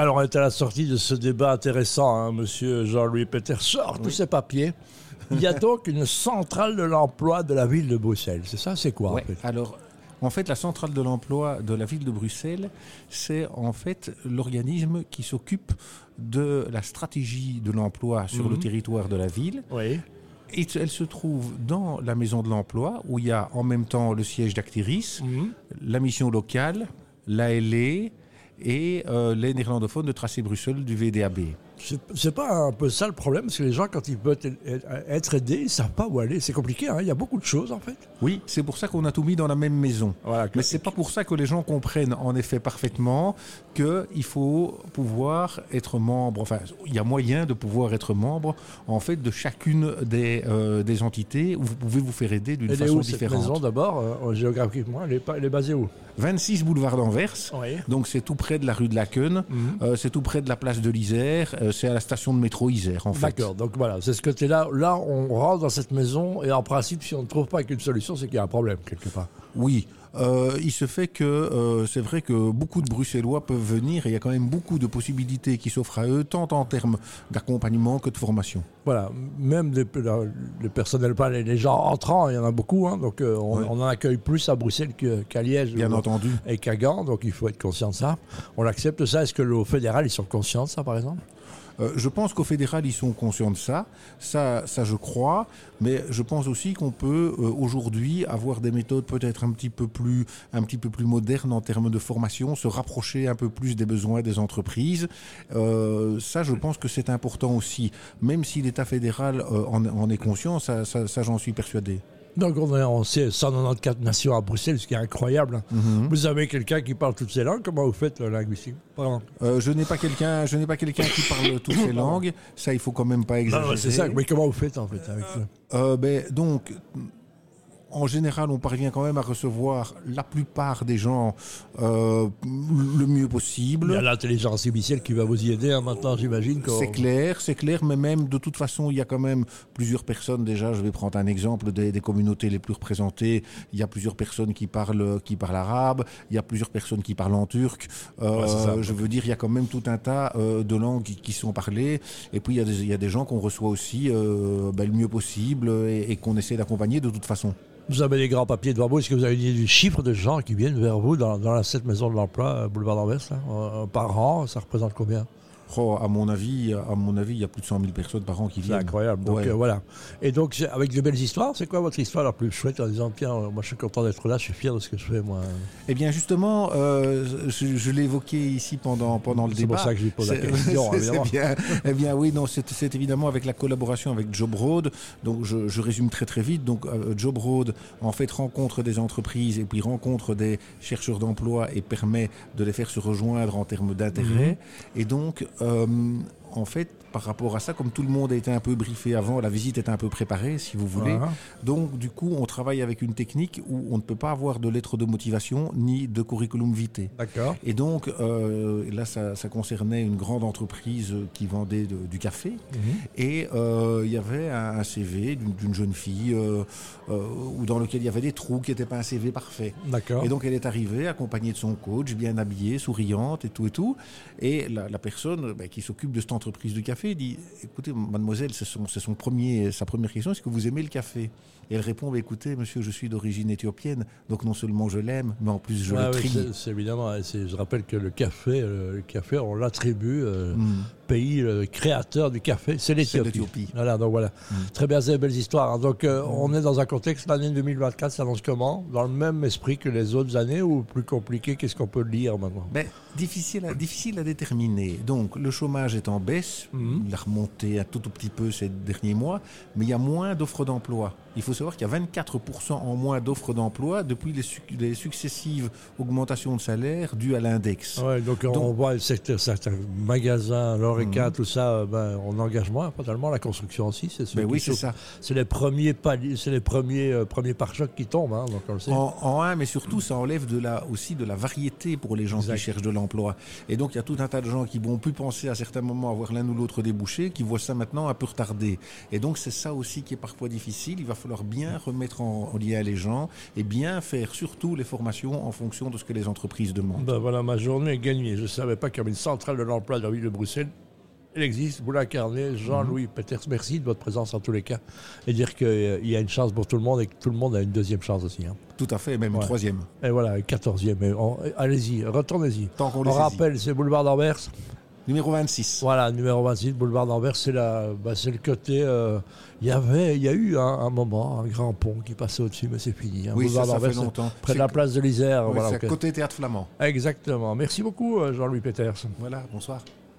Alors, on est à la sortie de ce débat intéressant. hein, Monsieur Jean-Louis Peter sort tous ses papiers. Il y a donc une centrale de l'emploi de la ville de Bruxelles. C'est ça C'est quoi Ouais, en fait? Alors, en fait, la centrale de l'emploi de la ville de Bruxelles, c'est en fait l'organisme qui s'occupe de la stratégie de l'emploi sur le Mhm. territoire de la ville. Oui. Et elle se trouve dans la maison de l'emploi, où il y a en même temps le siège d'Actiris, Mhm. la mission locale, l'ALE et euh, les néerlandophones de Tracé Bruxelles du VDAB. C'est pas un peu ça le problème Parce que les gens, quand ils veulent être aidés, ils savent pas où aller. C'est compliqué. hein. Il y a beaucoup de choses en fait. Oui, c'est pour ça qu'on a tout mis dans la même maison. Voilà. Mais c'est pas pour ça que les gens comprennent en effet parfaitement qu'il faut pouvoir être membre, enfin il y a moyen de pouvoir être membre en fait de chacune des, euh, des entités où vous pouvez vous faire aider d'une façon où cette différente. maison d'abord euh, Géographiquement, elle est, pas, elle est basée où? 26 boulevard d'Anvers, Oui. donc c'est tout près de la rue de la Queune, Mhm. euh, c'est tout près de la place de l'Isère, euh, c'est à la station de métro Isère en fait. D'accord, donc voilà, c'est ce côté-là. Là, on rentre dans cette maison et en principe, si on ne trouve pas qu'une solution, c'est qu'il y a un problème quelque part. Oui. Euh, il se fait que euh, c'est vrai que beaucoup de Bruxellois peuvent venir et il y a quand même beaucoup de possibilités qui s'offrent à eux, tant en termes d'accompagnement que de formation. Voilà, même les, la- le personnel, pas les, les gens entrants, il y en a beaucoup, hein, donc euh, on, Ouais. on en accueille plus à Bruxelles qu'à Liège Bien ou- entendu. et qu'à Gand, donc il faut être conscient de ça. On accepte ça. Est-ce que le fédéral, ils sont conscients de ça, par exemple? Euh, je pense qu'au fédéral, ils sont conscients de ça. Ça, ça je crois. Mais je pense aussi qu'on peut euh, aujourd'hui avoir des méthodes peut-être un petit peu plus, un petit peu plus modernes en termes de formation, se rapprocher un peu plus des besoins des entreprises. Euh, ça, je pense que c'est important aussi. Même si l'État fédéral euh, en, en est conscient, ça, ça, ça, j'en suis persuadé. Donc on est en 194 nations à Bruxelles, ce qui est incroyable. hein. Mhm. Vous avez quelqu'un qui parle toutes ces langues, comment vous faites le linguistique? Euh, je n'ai pas quelqu'un, je n'ai pas quelqu'un qui parle toutes ces langues. Ça, il faut quand même pas exagérer. non, c'est ça, mais comment vous faites en fait avec ça? Euh, ben, donc, en général, on parvient quand même à recevoir la plupart des gens euh, le mieux Il y possible. a l'intelligence artificielle qui va vous y aider hein, maintenant, j'imagine. C'est clair, c'est clair, mais même de toute façon, il y a quand même plusieurs personnes déjà. Je vais prendre un exemple des, des communautés les plus représentées. Il y a plusieurs personnes qui parlent qui parlent arabe. Il y a plusieurs personnes qui parlent en turc. Euh, Ouais, c'est ça. je veux dire, il y a quand même tout un tas euh, de langues qui, qui sont parlées. Et puis il y a des, il y a des gens qu'on reçoit aussi euh, ben, le mieux possible et, et qu'on essaie d'accompagner de toute façon. Vous avez des grands papiers devant vous. Est-ce que vous avez une idée du chiffre de gens qui viennent vers vous dans, la, cette maison de l'emploi, euh, boulevard d'Anvers, euh, par an Ça représente combien? Oh, à mon avis, à mon avis, il y a plus de 100 000 personnes par an qui C'est viennent. incroyable. Donc Ouais. euh, voilà. Et donc, c'est- avec de belles histoires, c'est quoi votre histoire la plus chouette en disant Tiens, euh, moi je suis content d'être là, je suis fier de ce que je fais, moi Eh bien, justement, euh, je, je l'ai évoqué ici pendant, pendant le C'est débat. pour ça que je lui pose la C'est- question, c'est- évidemment. c'est bien. Eh bien, oui, non, c'est c'est évidemment avec la collaboration avec Job Road. Donc, je, je résume très très vite. Donc, euh, Job Road, en fait, rencontre des entreprises et puis rencontre des chercheurs d'emploi et permet de les faire se rejoindre en termes d'intérêt. Mhm. Et donc, euh, en fait, par rapport à ça, comme tout le monde a été un peu briefé avant, la visite est un peu préparée, si vous voulez. Voilà. Donc, du coup, on travaille avec une technique où on ne peut pas avoir de lettre de motivation ni de curriculum vitae. D'accord. Et donc, euh, là, ça, ça concernait une grande entreprise qui vendait de- du café. Mhm. Et euh, il y avait un, CV d'une jeune fille euh, où dans lequel il y avait des trous qui n'étaient pas un CV parfait. D'accord. Et donc, elle est arrivée accompagnée de son coach, bien habillée, souriante et tout et tout. Et la, la personne ben, qui s'occupe de entreprise de café dit Écoutez, mademoiselle, c'est son, c'est son premier, sa première question est-ce que vous aimez le café? Et elle répond Bah, Écoutez, monsieur, je suis d'origine éthiopienne, donc non seulement je l'aime, mais en plus je le trie. c'est- c'est évidemment. Je rappelle que le café, euh, le café, on l'attribue euh, Mm. pays créateur du café, c'est l'Éthiopie. l'Éthiopie. Voilà, donc voilà. Mm. Très bien, c'est belles histoires. hein. Donc euh, on est dans un contexte, l'année 2024 s'annonce comment? Dans le même esprit que les autres années ou plus compliqué? Qu'est-ce qu'on peut lire maintenant? Ben, difficile, à, difficile à déterminer. Donc, le chômage est en baisse. Mhm. Il a remonté un tout, tout petit peu ces derniers mois, mais il y a moins d'offres d'emploi. Il faut savoir qu'il y a 24% en moins d'offres d'emploi depuis les, suc- les successives augmentations de salaire dues à l'index. Ouais, donc, on voit le secteur, certains magasins, l'ORECA, Mhm. tout ça, ben, on engage moins, fatalement, la construction aussi. C'est Ben oui, c'est ça. C'est les premiers paliers, c'est les premiers, euh, premiers pare-chocs qui tombent, hein, donc on le sait. En, en un, mais surtout, ça enlève de la, aussi de la variété pour les gens Exact. qui cherchent de l'emploi. Et donc, il y a tout un tas de gens qui vont plus penser à certains moments avoir l'un ou l'autre débouché, qui voient ça maintenant un peu retardé. Et donc, c'est ça aussi qui est parfois difficile. Il va falloir falloir bien remettre en, en lien les gens et bien faire surtout les formations en fonction de ce que les entreprises demandent. Ben voilà, ma journée est gagnée. Je ne savais pas qu'il y avait une centrale de l'emploi de la ville de Bruxelles. Elle existe, vous l'incarnez. Jean-Louis Peters, merci de votre présence en tous les cas. Et dire qu'il y a une chance pour tout le monde et que tout le monde a une deuxième chance aussi. hein. Tout à fait, même une troisième. Et voilà, une quatorzième. Allez-y, retournez-y. Tant qu'on On rappelle, c'est boulevard d'Anvers. Numéro 26. Voilà, numéro 26, boulevard d'Anvers, c'est la- bah, c'est le côté. euh, Il y avait, il y a eu un, un moment, un grand pont qui passait au-dessus, mais c'est fini. hein. Oui, ça, boulevard d'Anvers, près de la place de l'Isère. Voilà, c'est côté théâtre flamand. Exactement. Merci beaucoup, euh, Jean-Louis Peters. Voilà, bonsoir.